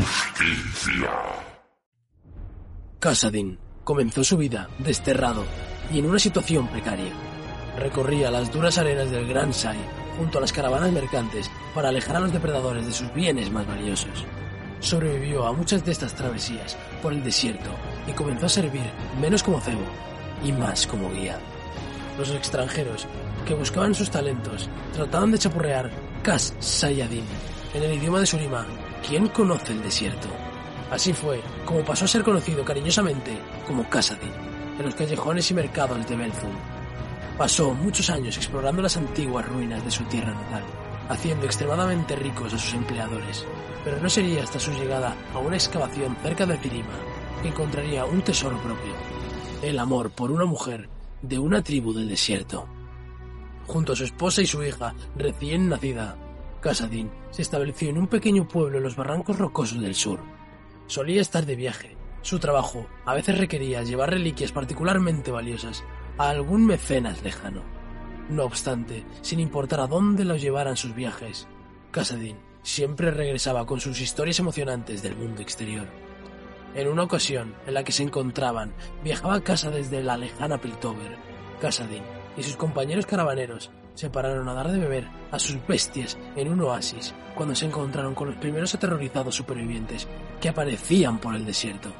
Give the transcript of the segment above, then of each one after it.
Justicia. Casadin comenzó su vida desterrado y en una situación precaria. Recorría las duras arenas del Gran Sai junto a las caravanas mercantes para alejar a los depredadores de sus bienes más valiosos. Sobrevivió a muchas de estas travesías por el desierto y comenzó a servir menos como cebo y más como guía. Los extranjeros que buscaban sus talentos trataban de chapurrear Kas Sayadin en el idioma de Surima, ¿quién conoce el desierto? Así fue como pasó a ser conocido cariñosamente como Casadin en los callejones y mercados de Belzum. Pasó muchos años explorando las antiguas ruinas de su tierra natal, haciendo extremadamente ricos a sus empleadores, pero no sería hasta su llegada a una excavación cerca de Cirima que encontraría un tesoro propio, el amor por una mujer de una tribu del desierto. Junto a su esposa y su hija recién nacida, Casadin se estableció en un pequeño pueblo en los barrancos rocosos del sur. Solía estar de viaje. Su trabajo a veces requería llevar reliquias particularmente valiosas a algún mecenas lejano. No obstante, sin importar a dónde lo llevaran sus viajes, Casadin siempre regresaba con sus historias emocionantes del mundo exterior. En una ocasión en la que se encontraban, viajaba a casa desde la lejana Piltover. Casadin y sus compañeros caravaneros se pararon a dar de beber a sus bestias en un oasis cuando se encontraron con los primeros aterrorizados supervivientes que aparecían por el desierto.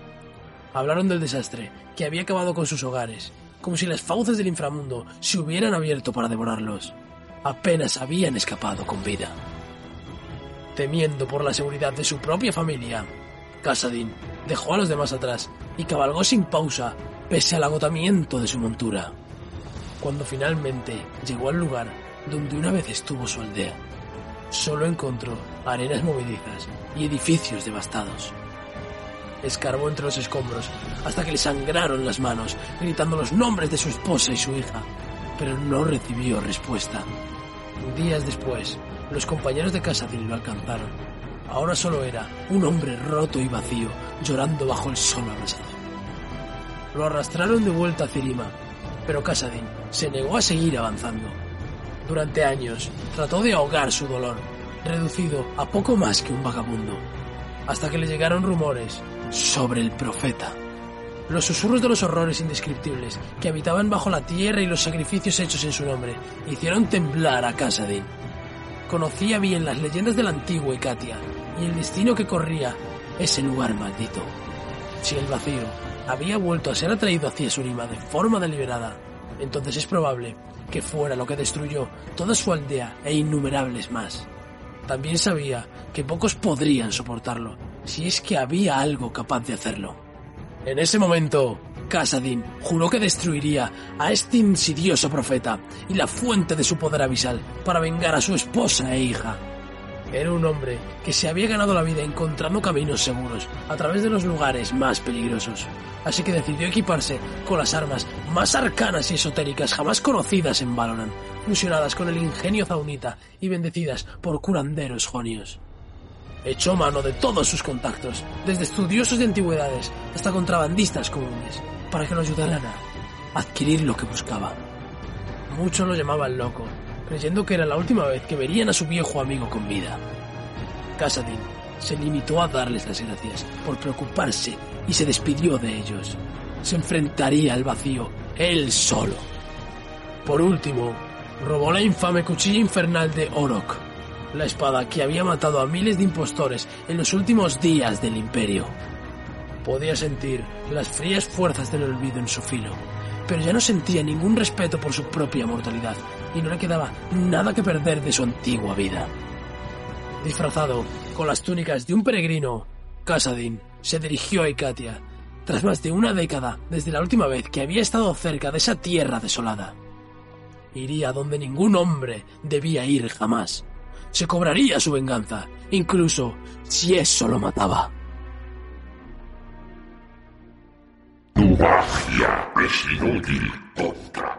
Hablaron del desastre que había acabado con sus hogares, como si las fauces del inframundo se hubieran abierto para devorarlos. Apenas habían escapado con vida. Temiendo por la seguridad de su propia familia, Casadin dejó a los demás atrás y cabalgó sin pausa, pese al agotamiento de su montura. Cuando finalmente llegó al lugar donde una vez estuvo su aldea, solo encontró arenas movedizas y edificios devastados. Escarbó entre los escombros hasta que le sangraron las manos, gritando los nombres de su esposa y su hija, pero no recibió respuesta. Días después, los compañeros de Casadin lo alcanzaron. Ahora solo era un hombre roto y vacío, llorando bajo el sol abrasador. Lo arrastraron de vuelta a Cirima, pero Casadin se negó a seguir avanzando. Durante años trató de ahogar su dolor, reducido a poco más que un vagabundo, hasta que le llegaron rumores sobre el profeta. Los susurros de los horrores indescriptibles que habitaban bajo la tierra y los sacrificios hechos en su nombre hicieron temblar a Casadin. Conocía bien las leyendas de la antigua y el destino que corría ese lugar maldito. Si el vacío había vuelto a ser atraído hacia Surima de forma deliberada, entonces es probable que fuera lo que destruyó toda su aldea e innumerables más. También sabía que pocos podrían soportarlo, si es que había algo capaz de hacerlo. En ese momento, Casadin juró que destruiría a este insidioso profeta y la fuente de su poder abisal para vengar a su esposa e hija. Era un hombre que se había ganado la vida encontrando caminos seguros a través de los lugares más peligrosos. Así que decidió equiparse con las armas más arcanas y esotéricas jamás conocidas en Valoran, fusionadas con el ingenio zaunita y bendecidas por curanderos jonios. Echó mano de todos sus contactos, desde estudiosos de antigüedades hasta contrabandistas comunes, para que lo ayudaran a adquirir lo que buscaba. Muchos lo llamaban loco, creyendo que era la última vez que verían a su viejo amigo con vida. Casadin se limitó a darles las gracias por preocuparse y se despidió de ellos. Se enfrentaría al vacío él solo. Por último, robó la infame cuchilla infernal de Orok, la espada que había matado a miles de impostores en los últimos días del imperio. Podía sentir las frías fuerzas del olvido en su filo, pero ya no sentía ningún respeto por su propia mortalidad y no le quedaba nada que perder de su antigua vida. Disfrazado con las túnicas de un peregrino, Casadin se dirigió a Ikatia, tras más de una década desde la última vez que había estado cerca de esa tierra desolada. Iría donde ningún hombre debía ir jamás. Se cobraría su venganza, incluso si eso lo mataba. Es inútil contra